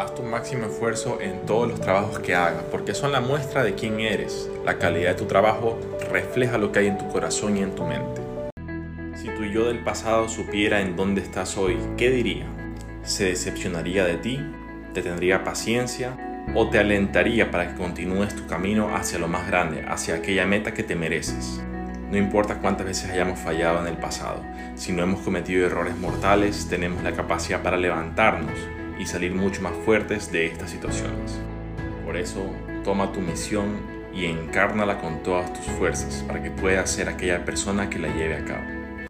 Haz tu máximo esfuerzo en todos los trabajos que hagas, porque son la muestra de quién eres. La calidad de tu trabajo refleja lo que hay en tu corazón y en tu mente. Si tu yo del pasado supiera en dónde estás hoy, ¿qué diría? ¿Se decepcionaría de ti? ¿Te tendría paciencia? ¿O te alentaría para que continúes tu camino hacia lo más grande, hacia aquella meta que te mereces? No importa cuántas veces hayamos fallado en el pasado, si no hemos cometido errores mortales, tenemos la capacidad para levantarnos y salir mucho más fuertes de estas situaciones. Por eso, toma tu misión y encárnala con todas tus fuerzas para que puedas ser aquella persona que la lleve a cabo.